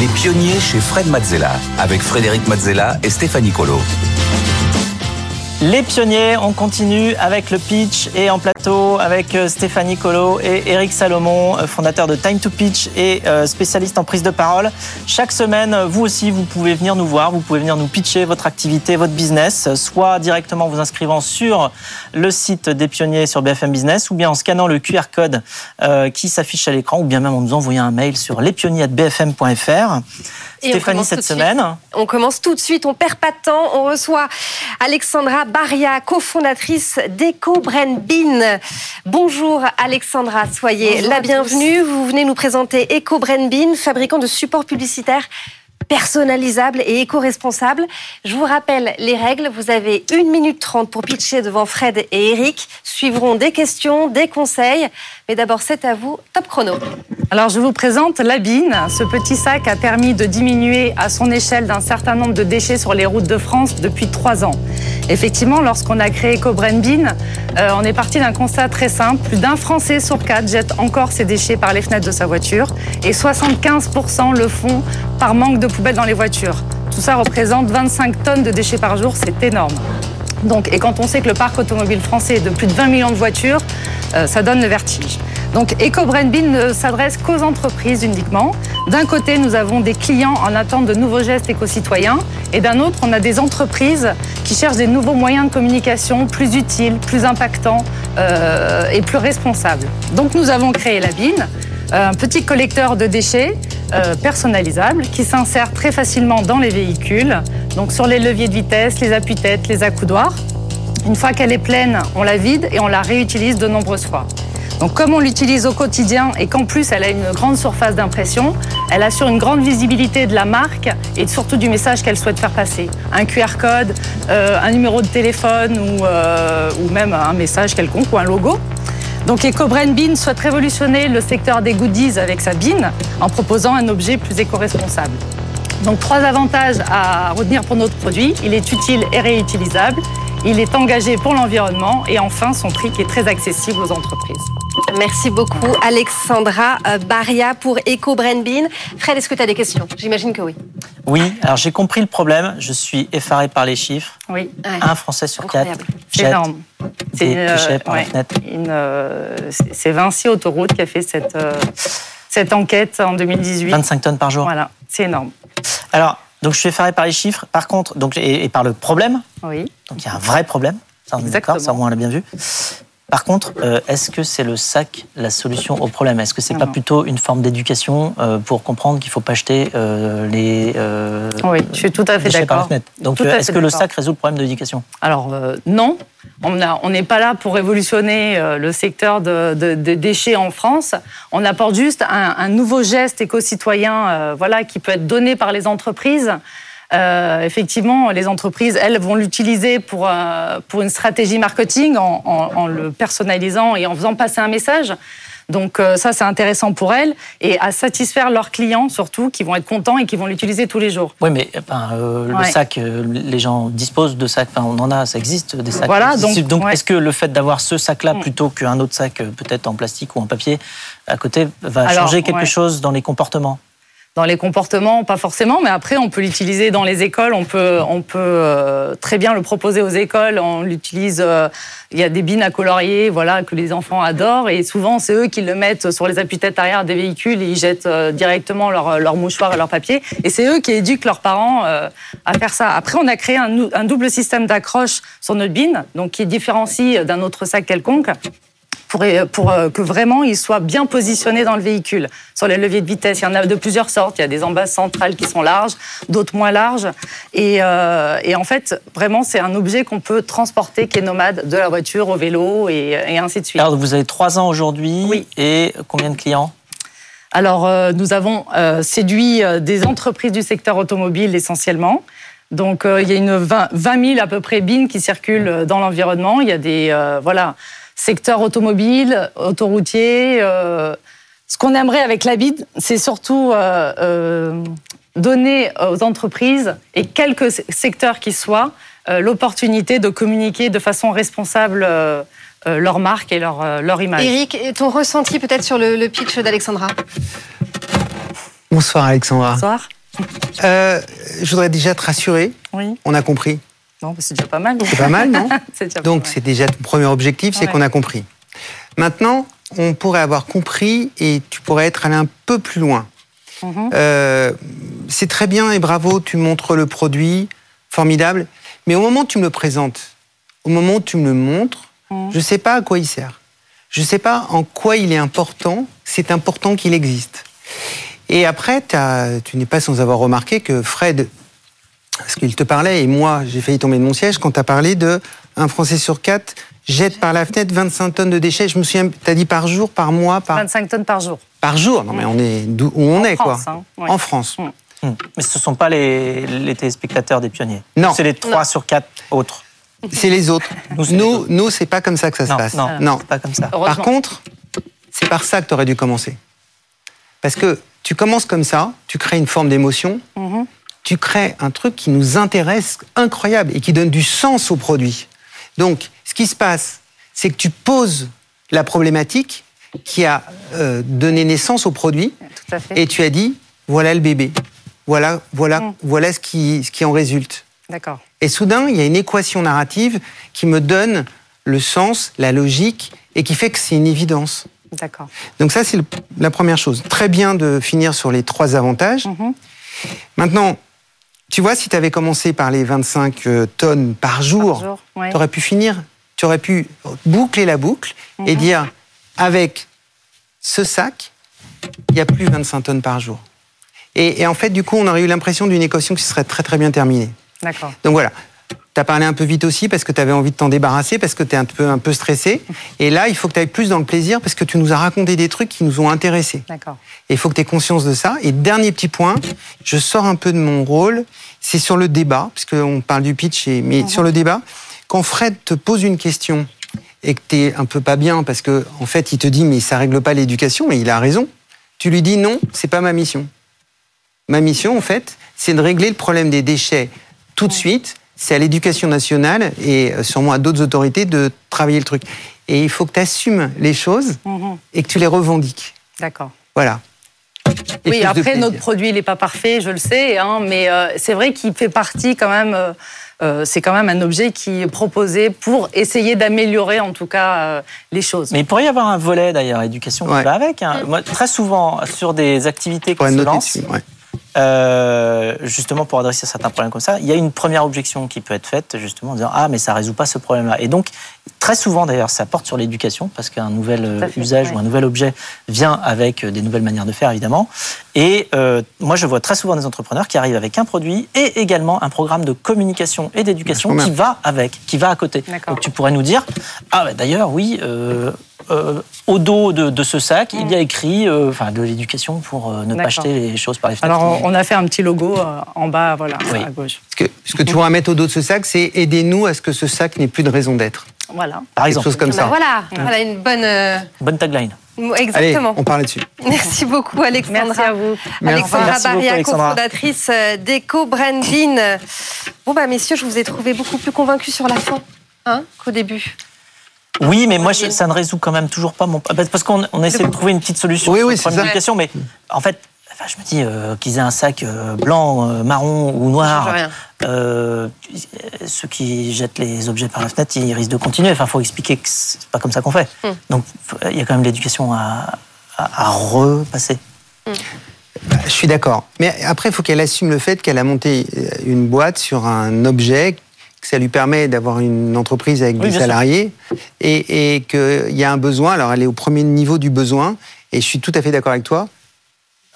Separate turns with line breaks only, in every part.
Les pionniers chez Fred Mazzella, avec Frédéric Mazzella et Stéphanie Colo.
Les pionniers, on continue avec le pitch et en plateau avec euh, Stéphanie Colo et Eric Salomon, euh, fondateur de Time to Pitch et euh, spécialiste en prise de parole. Chaque semaine, vous aussi, vous pouvez venir nous voir, vous pouvez venir nous pitcher votre activité, votre business, soit directement vous inscrivant sur le site des pionniers sur BFM Business ou bien en scannant le QR code qui s'affiche à l'écran ou bien même en nous envoyant un mail sur lespionniers.bfm.fr. Stéphanie, cette semaine.
On commence tout de suite, on perd pas de temps. On reçoit Alexandra Baria, cofondatrice d'Eco Bean. Bonjour Alexandra, soyez la bienvenue. Vous venez nous présenter Eco Bean, fabricant de supports publicitaires personnalisable et éco-responsable. Je vous rappelle les règles. Vous avez une minute trente pour pitcher devant Fred et Eric. Suivront des questions, des conseils. Mais d'abord, c'est à vous. Top chrono.
Alors, je vous présente Labine. Ce petit sac a permis de diminuer à son échelle d'un certain nombre de déchets sur les routes de France depuis trois ans. Effectivement, lorsqu'on a créé EcoBrain Bean, euh, on est parti d'un constat très simple. Plus d'un Français sur quatre jette encore ses déchets par les fenêtres de sa voiture et 75% le font par manque de poubelles dans les voitures. Tout ça représente 25 tonnes de déchets par jour, c'est énorme. Donc, et quand on sait que le parc automobile français est de plus de 20 millions de voitures, euh, ça donne le vertige. Donc EcoBrandBin ne s'adresse qu'aux entreprises uniquement. D'un côté, nous avons des clients en attente de nouveaux gestes éco-citoyens et d'un autre, on a des entreprises qui cherchent des nouveaux moyens de communication plus utiles, plus impactants euh, et plus responsables. Donc nous avons créé la BIN, un petit collecteur de déchets euh, personnalisable qui s'insère très facilement dans les véhicules, donc sur les leviers de vitesse, les appuis-têtes, les accoudoirs. Une fois qu'elle est pleine, on la vide et on la réutilise de nombreuses fois. Donc comme on l'utilise au quotidien et qu'en plus elle a une grande surface d'impression, elle assure une grande visibilité de la marque et surtout du message qu'elle souhaite faire passer. Un QR code, euh, un numéro de téléphone ou, euh, ou, même un message quelconque ou un logo. Donc EcoBrain Bean souhaite révolutionner le secteur des goodies avec sa bean en proposant un objet plus éco-responsable. Donc trois avantages à retenir pour notre produit. Il est utile et réutilisable. Il est engagé pour l'environnement et enfin son prix qui est très accessible aux entreprises.
Merci beaucoup Alexandra euh, Baria pour Eco Bean. Fred, est-ce que tu as des questions? J'imagine que oui.
Oui, alors j'ai compris le problème. Je suis effaré par les chiffres.
Oui.
Un Français sur quatre
C'est énorme.
C'est euh, par la fenêtre.
Euh, c'est Vinci Autoroute qui a fait cette, cette enquête en 2018.
25 tonnes par jour.
Voilà, c'est énorme.
Alors, donc je suis effaré par les chiffres. Par contre, donc, et, par le problème.
Oui.
Donc il y a un vrai problème. Ça, Exactement. Ça, on l'a bien vu. Par contre, euh, est-ce que c'est le sac la solution au problème? Est-ce que c'est pas plutôt une forme d'éducation euh, pour comprendre qu'il ne faut pas acheter euh, les
Oui, je suis tout à fait d'accord.
Donc, est-ce que le sac résout le problème d'éducation
Alors non, on n'est pas là pour révolutionner le secteur de, déchets en France. On apporte juste un, un nouveau geste éco-citoyen, voilà, qui peut être donné par les entreprises. Euh, effectivement, les entreprises, elles, vont l'utiliser pour, euh, pour une stratégie marketing en, en, le personnalisant et en faisant passer un message. Donc euh, ça, c'est intéressant pour elles et à satisfaire leurs clients surtout, qui vont être contents et qui vont l'utiliser tous les jours.
Oui, mais le sac, les gens disposent de sacs, enfin, on en a, ça existe, des sacs.
Voilà, donc,
donc est-ce que le fait d'avoir ce sac-là mm. plutôt qu'un autre sac, peut-être en plastique ou en papier, à côté, va changer quelque chose dans les comportements?
Dans les comportements, pas forcément, mais après, on peut l'utiliser dans les écoles. On peut, on peut euh, très bien le proposer aux écoles. On l'utilise. Euh, il y a des bines à colorier, voilà, que les enfants adorent. Et souvent, c'est eux qui le mettent sur les appuis-têtes arrière des véhicules et ils jettent euh, directement leur, mouchoir et leur papier. Et c'est eux qui éduquent leurs parents à faire ça. Après, on a créé un, un double système d'accroche sur notre bine, donc qui différencie d'un autre sac quelconque pour, pour euh, que vraiment il soit bien positionné dans le véhicule. Sur les leviers de vitesse, il y en a de plusieurs sortes. Il y a des embases centrales qui sont larges, d'autres moins larges. Et, euh, et, en fait, vraiment, c'est un objet qu'on peut transporter, qui est nomade, de la voiture au vélo et, et ainsi de suite.
Alors, vous avez trois ans aujourd'hui
oui.
et combien de clients?
Alors, euh, nous avons euh, séduit euh, des entreprises du secteur automobile essentiellement. Donc, il y a une 20, 20 000 à peu près bines qui circulent dans l'environnement. Il y a des, voilà, secteur automobile, autoroutier. Euh, ce qu'on aimerait avec la BID, c'est surtout euh, euh, donner aux entreprises, et quelques secteurs qui soient, l'opportunité de communiquer de façon responsable leur marque et leur, leur image.
Eric, ton ressenti peut-être sur le, le pitch d'Alexandra?
Bonsoir Alexandra.
Bonsoir.
Euh, je voudrais déjà te rassurer.
Oui.
On a compris.
Non, c'est déjà pas mal.
C'est pas mal, non Donc c'est déjà ton premier objectif, c'est
Ouais.
qu'on a compris. Maintenant, on pourrait avoir compris et tu pourrais être allé un peu plus loin.
Mhm.
Euh, c'est très bien et bravo, tu montres le produit, formidable. Mais au moment où tu me le présentes, au moment où tu me le montres,
Mhm.
je ne sais pas à quoi il sert. Je ne sais pas en quoi il est important. C'est important qu'il existe. Et après, tu n'es pas sans avoir remarqué que Fred, parce qu'il te parlait, et moi, j'ai failli tomber de mon siège quand tu as parlé de un Français sur quatre jette par la fenêtre 25 tonnes de déchets. Je me souviens, tu as dit par jour, par mois, par,
25 tonnes par jour.
par jour. Non, mais on est où on
En
est,
France,
quoi.
hein, ouais.
En France.
Mm.
Hmm. Mais ce ne sont pas les, les téléspectateurs des pionniers.
Non.
C'est les 3 sur 4 autres.
C'est les autres.
Nous, c'est les
Nous,
autres.
nous, c'est pas comme ça que ça se
non,
passe.
non,
non.
c'est pas comme ça.
Par contre, c'est par ça que tu aurais dû commencer. Parce que tu commences comme ça, tu crées une forme d'émotion,
Mhm.
Tu crées un truc qui nous intéresse incroyable et qui donne du sens au produit. Donc, ce qui se passe, c'est que tu poses la problématique qui a euh, donné naissance au produit
Tout à fait.
et tu as dit voilà le bébé, voilà, voilà,
Mm.
voilà ce qui, ce qui en résulte.
D'accord.
Et soudain, il y a une équation narrative qui me donne le sens, la logique, et qui fait que c'est une évidence.
D'accord.
Donc ça, c'est la première chose. Très bien de finir sur les trois avantages.
Mhm.
Maintenant, tu vois, si tu avais commencé par les 25 euh, tonnes par jour,
Par jour, ouais.
tu aurais pu finir, tu aurais pu boucler la boucle et
Mhm.
dire, avec ce sac, il n'y a plus 25 tonnes par jour. Et, et en fait, du coup, on aurait eu l'impression d'une équation qui serait très très bien terminée.
D'accord.
Donc voilà. Tu as parlé un peu vite aussi parce que tu avais envie de t'en débarrasser, parce que tu es un peu, un peu stressé. Et là, il faut que tu ailles plus dans le plaisir parce que tu nous as raconté des trucs qui nous ont intéressés.
D'accord.
Et il faut que tu aies conscience de ça. Et dernier petit point, je sors un peu de mon rôle, c'est sur le débat, puisqu'on parle du pitch, et- mais sur le débat, quand Fred te pose une question et que tu es un peu pas bien parce que en fait, il te dit mais ça règle pas l'éducation, et il a raison, tu lui dis non, c'est pas ma mission. Ma mission, en fait, c'est de régler le problème des déchets tout de suite. C'est à l'éducation nationale et euh, sûrement à d'autres autorités de travailler le truc. Et il faut que tu assumes les choses
Mhm.
et que tu les revendiques.
D'accord.
Voilà. Et
Oui, après, notre produit, il n'est pas parfait, je le sais, hein, mais euh, c'est vrai qu'il fait partie quand même. euh, euh, c'est quand même un objet qui est proposé pour essayer d'améliorer, en tout cas, euh, les choses.
Mais il pourrait y avoir un volet d'ailleurs éducation qui
Ouais.
va avec. hein. Moi, très souvent, sur des activités qui
Pour
se lancent,
dessus, ouais.
Euh, justement pour adresser certains problèmes comme ça, il y a une première objection qui peut être faite justement en disant ah mais ça résout pas ce problème-là. Et donc très souvent d'ailleurs ça porte sur l'éducation parce qu'un nouvel euh,
fait,
usage
ouais.
ou un nouvel objet vient avec euh, des nouvelles manières de faire évidemment. Et euh, moi je vois très souvent des entrepreneurs qui arrivent avec un produit et également un programme de communication et d'éducation qui va avec, qui va à côté. Donc tu pourrais nous dire ah bah, d'ailleurs oui. euh, euh, au dos de, de ce sac, il y a écrit euh, enfin, de l'éducation pour euh, ne pas
Mm.
Acheter les choses par les fenêtres.
Alors, on on a fait un petit logo euh, en bas, voilà,
Oui.
à gauche.
Ce que, ce que tu pourras mettre au dos de ce sac, c'est aidez-nous à ce que ce sac n'ait plus de raison d'être.
Voilà.
Par
Quelque
exemple,
chose comme
Bah
ça.
voilà, voilà une bonne. euh,
bonne tagline.
mot-
Allez,
Exactement.
on parle là-dessus.
Merci beaucoup, Alexandra.
Merci à vous.
Alexandra
Merci beaucoup,
Baria,
Alexandra.
cofondatrice euh, d'Eco Branding. Bon, bah, messieurs, je vous ai trouvé beaucoup plus convaincus sur la fin hein, qu'au début.
Oui, mais moi, je- ça ne résout quand même toujours pas mon. Parce qu'on on essaie de trouver une petite solution
Oui,
sur
oui,
le
c'est ça.
d'éducation, mais en fait, enfin, je me dis euh, qu'ils aient un sac euh, blanc, euh, marron ou noir. euh, ceux qui jettent les objets par la fenêtre, ils risquent de continuer. Enfin, faut expliquer que c'est pas comme ça qu'on fait.
Hmm.
Donc, il y a quand même l'éducation à, à, à repasser.
Bah, Je suis d'accord. Mais après, il faut qu'elle assume le fait qu'elle a monté une boîte sur un objet, que ça lui permet d'avoir une entreprise avec
Oui,
des salariés et, et qu'il y a un besoin. Alors, elle est au premier niveau du besoin et je suis tout à fait d'accord avec toi.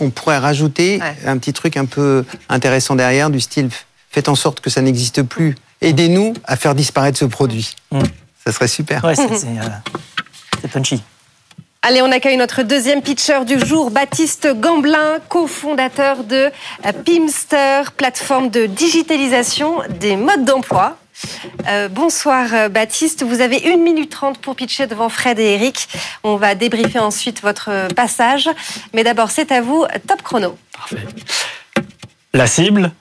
On pourrait rajouter
Ouais.
un petit truc un peu intéressant derrière, du style faites en sorte que ça n'existe plus. Aidez-nous à faire disparaître ce produit.
Mm.
Ça serait super.
Ouais, c'est c'est, euh, c'est punchy.
Allez, on accueille notre deuxième pitcher du jour, Baptiste Gamblin, cofondateur de euh, Pimster, plateforme de digitalisation des modes d'emploi. Euh, bonsoir euh, Baptiste, vous avez 1 minute 30 pour pitcher devant Fred et Eric. On va débriefer ensuite votre passage. Mais d'abord, c'est à vous, top chrono.
Parfait. La cible,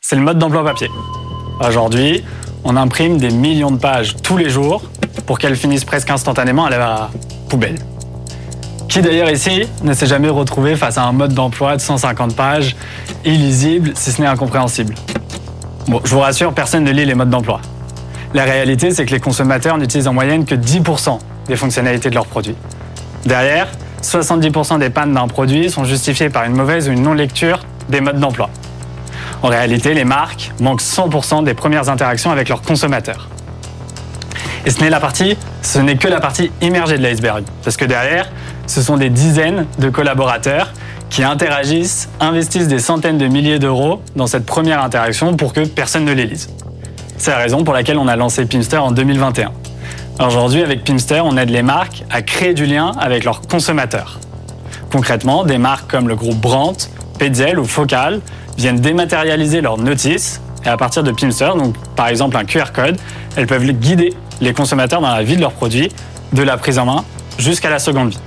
c'est le mode d'emploi papier. Aujourd'hui, on imprime des millions de pages tous les jours pour qu'elles finissent presque instantanément à la poubelle. Qui d'ailleurs ici ne s'est jamais retrouvé face à un mode d'emploi de 150 pages, illisible, si ce n'est incompréhensible? Bon, je vous rassure, personne ne lit les modes d'emploi. La réalité, c'est que les consommateurs n'utilisent en moyenne que 10% des fonctionnalités de leurs produits. Derrière, 70% des pannes d'un produit sont justifiées par une mauvaise ou une non-lecture des modes d'emploi. En réalité, les marques manquent 100% des premières interactions avec leurs consommateurs. Et ce n'est la partie, ce n'est que la partie immergée de l'iceberg, parce que derrière, ce sont des dizaines de collaborateurs qui interagissent, investissent des centaines de milliers d'euros dans cette première interaction pour que personne ne les lise. C'est la raison pour laquelle on a lancé Pimster en 2021. Aujourd'hui, avec Pimster, on aide les marques à créer du lien avec leurs consommateurs. Concrètement, des marques comme le groupe Brandt, Petzl ou Focal viennent dématérialiser leurs notices et à partir de Pimster, donc par exemple un QR code, elles peuvent guider les consommateurs dans la vie de leurs produits, de la prise en main jusqu'à la seconde vie.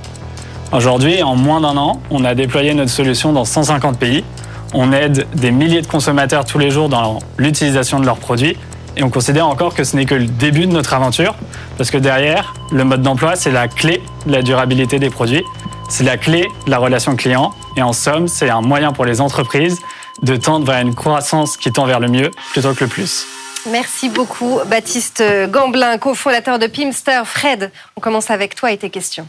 Aujourd'hui, en moins d'un an, on a déployé notre solution dans 150 pays. On aide des milliers de consommateurs tous les jours dans l'utilisation de leurs produits. Et on considère encore que ce n'est que le début de notre aventure, parce que derrière, le mode d'emploi, c'est la clé de la durabilité des produits, c'est la clé de la relation client, et en somme, c'est un moyen pour les entreprises de tendre vers une croissance qui tend vers le mieux plutôt que le plus.
Merci beaucoup, Baptiste Gamblin, cofondateur de Pimster. Fred, on commence avec toi et tes questions.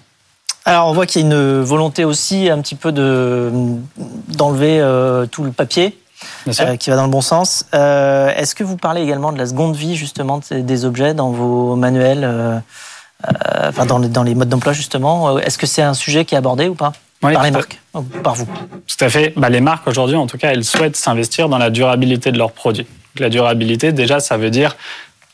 Alors, on voit qu'il y a une volonté aussi un petit peu de d'enlever euh, tout le papier. Euh, qui va dans le bon sens. Euh, est-ce que vous parlez également de la seconde vie justement des objets dans vos manuels, enfin dans les, dans les modes d'emploi justement? Est-ce que c'est un sujet qui est abordé ou pas? Par les marques, par vous
Tout à fait. Bah, les marques aujourd'hui, en tout cas, elles souhaitent s'investir dans la durabilité de leurs produits. La durabilité, déjà, ça veut dire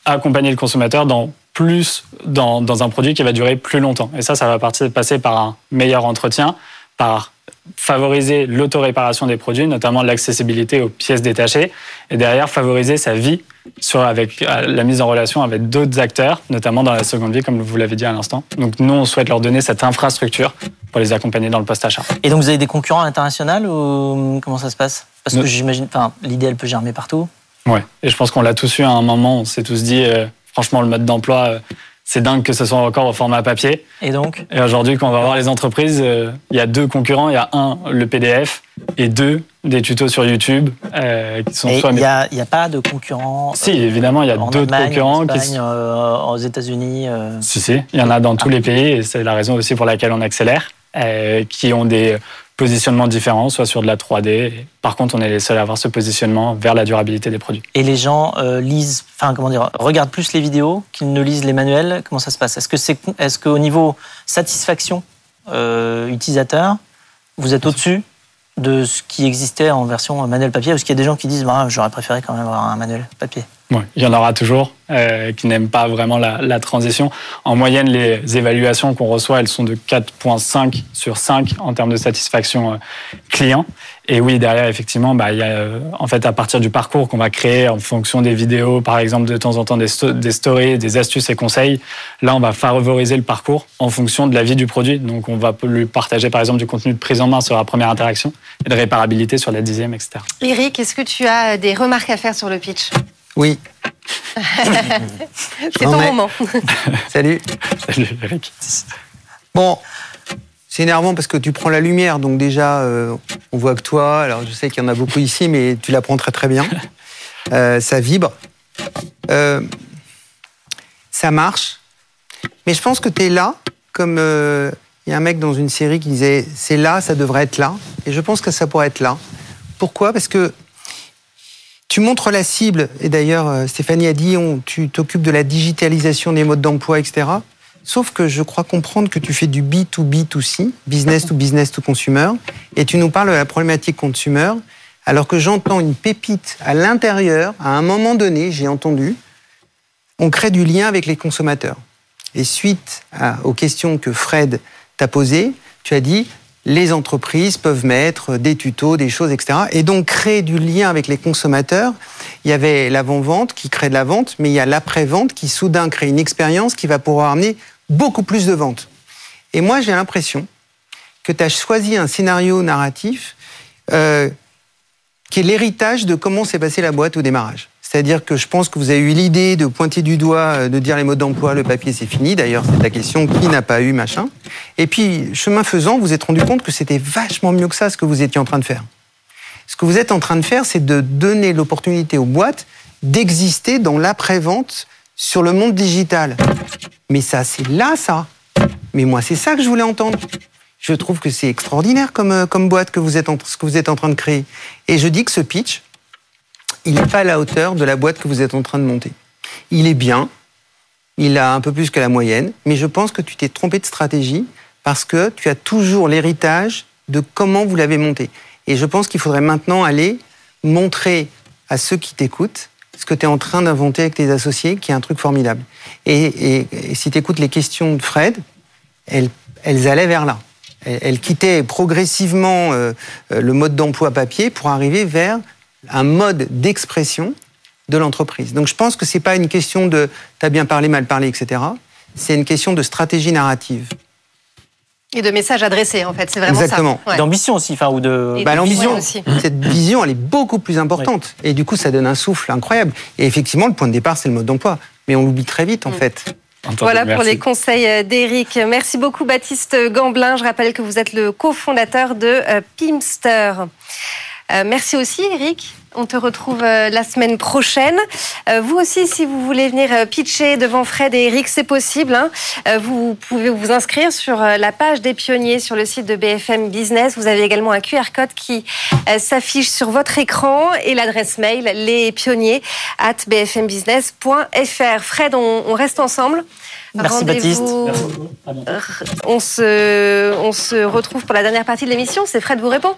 accompagner le consommateur dans plus dans, dans, un produit qui va durer plus longtemps. Et ça, ça va passer par un meilleur entretien, par favoriser l'autoréparation des produits, notamment l'accessibilité aux pièces détachées, et derrière favoriser sa vie sur, avec euh, la mise en relation avec d'autres acteurs, notamment dans la seconde vie, comme vous l'avez dit à l'instant. Donc nous, on souhaite leur donner cette infrastructure pour les accompagner dans le post-achat.
Et donc vous avez des concurrents internationaux ou comment ça se passe? Parce que j'imagine, enfin, l'idée, elle peut germer partout.
Ouais, et je pense qu'on l'a tous eu à un moment, on s'est tous dit, euh, franchement, le mode d'emploi, euh, c'est dingue que ce soit encore au format papier.
Et donc
Et aujourd'hui, quand on va voir les entreprises, euh, il y a deux concurrents. Il y a un, le PDF, et deux, des tutos sur YouTube
qui sont Il n'y a, a, pas de concurrents
Si, évidemment, il y a d'autres concurrents.
En Espagne, qui... aux États-Unis
Si, si, il y en a dans tous les pays, et c'est la raison aussi pour laquelle on accélère, qui ont des positionnements différents, soit sur de la 3D. Par contre, on est les seuls à avoir ce positionnement vers la durabilité des produits.
Et les gens euh, lisent, enfin comment dire, regardent plus les vidéos qu'ils ne lisent les manuels? Comment ça se passe? Est-ce que c'est, est-ce qu'au niveau satisfaction euh, utilisateur, vous êtes au-dessus? De ce qui existait en version manuel papier Parce qu'il y a des gens qui disent, bah, j'aurais préféré quand même avoir un manuel papier?
Oui, il y en aura toujours euh, qui n'aiment pas vraiment la, la, transition. En moyenne, les évaluations qu'on reçoit, elles sont de 4,5 sur 5 en termes de satisfaction euh, client. Et oui, derrière, effectivement, bah, il y a, euh, en fait, à partir du parcours qu'on va créer en fonction des vidéos, par exemple, de temps en temps des, des stories, des astuces et conseils, là, on va favoriser le parcours en fonction de la vie du produit. Donc, on va lui partager, par exemple, du contenu de prise en main sur la première interaction et de réparabilité sur la dixième, etc.
Eric, est-ce que tu as des remarques à faire sur le pitch?
Oui.
C'est ton moment.
Salut.
Salut Eric.
Bon, c'est énervant parce que tu prends la lumière, donc déjà, euh, on voit que toi. Alors, je sais qu'il y en a beaucoup ici, mais tu la prends très très bien. Euh, ça vibre. Euh, ça marche. Mais je pense que tu es là, comme il y a un mec dans une série qui disait c'est là, ça devrait être là. Et je pense que ça pourrait être là. Pourquoi? Parce que tu montres la cible, et d'ailleurs Stéphanie a dit, on, tu t'occupes de la digitalisation des modes d'emploi, etc. Sauf que je crois comprendre que tu fais du B2B2C, business to business to consumer, et tu nous parles de la problématique consumer, alors que j'entends une pépite à l'intérieur, à un moment donné, j'ai entendu, on crée du lien avec les consommateurs. Et suite aux questions que Fred t'a posées, tu as dit, les entreprises peuvent mettre des tutos, des choses, etc. Et donc créer du lien avec les consommateurs. Il y avait l'avant-vente qui crée de la vente, mais il y a l'après-vente qui soudain crée une expérience qui va pouvoir amener beaucoup plus de ventes. Et moi, j'ai l'impression que tu as choisi un scénario narratif euh, qui est l'héritage de comment s'est passée la boîte au démarrage. C'est-à-dire que je pense que vous avez eu l'idée de pointer du doigt, euh, de dire les modes d'emploi, le papier c'est fini. D'ailleurs, c'est la question qui n'a pas eu machin. Et puis, chemin faisant, vous vous êtes rendu compte que c'était vachement mieux que ça ce que vous étiez en train de faire. Ce que vous êtes en train de faire, c'est de donner l'opportunité aux boîtes d'exister dans l'après-vente sur le monde digital. Mais ça, c'est là, ça. Mais moi, c'est ça que je voulais entendre. Je trouve que c'est extraordinaire comme, euh, comme boîte que vous êtes en, ce que vous êtes en train de créer. Et je dis que ce pitch, il n'est pas à la hauteur de la boîte que vous êtes en train de monter. Il est bien, il a un peu plus que la moyenne, mais je pense que tu t'es trompé de stratégie parce que tu as toujours l'héritage de comment vous l'avez monté. Et je pense qu'il faudrait maintenant aller montrer à ceux qui t'écoutent ce que tu es en train d'inventer avec tes associés, qui est un truc formidable. Et, et- et si tu écoutes les questions de Fred, elles, elles allaient vers là. Elles, quittaient progressivement euh, euh, le mode d'emploi papier pour arriver vers un mode d'expression de l'entreprise. Donc je pense que c'est pas une question de t'as bien parlé, mal parlé, etc. C'est une question de stratégie narrative.
Et de messages adressés, en fait. C'est vraiment
Exactement.
ça. Ouais.
D'ambition aussi, enfin, ou de.
Bah, l'ambition,
vision aussi.
cette vision, elle est beaucoup plus importante. Et du coup, ça donne un souffle incroyable. Et effectivement, le point de départ, c'est le mode d'emploi. Mais on l'oublie très vite, en fait.
Entendu,
Voilà pour les conseils d'Éric. Merci beaucoup Baptiste Gamblin. Je rappelle que vous êtes le cofondateur de euh, Pimster. Euh, merci aussi Eric. On te retrouve euh, la semaine prochaine. Euh, vous aussi, si vous voulez venir euh, pitcher devant Fred et Eric, c'est possible. hein. Euh, vous pouvez vous inscrire sur euh, la page des pionniers sur le site de BFM Business. Vous avez également un QR code qui euh, s'affiche sur votre écran et l'adresse mail lespionniers at bfmbusiness.fr. Fred, on, on reste ensemble.
Merci,
Rendez-vous-
Baptiste. Merci.
On se, on se retrouve pour la dernière partie de l'émission. C'est Fred vous répond.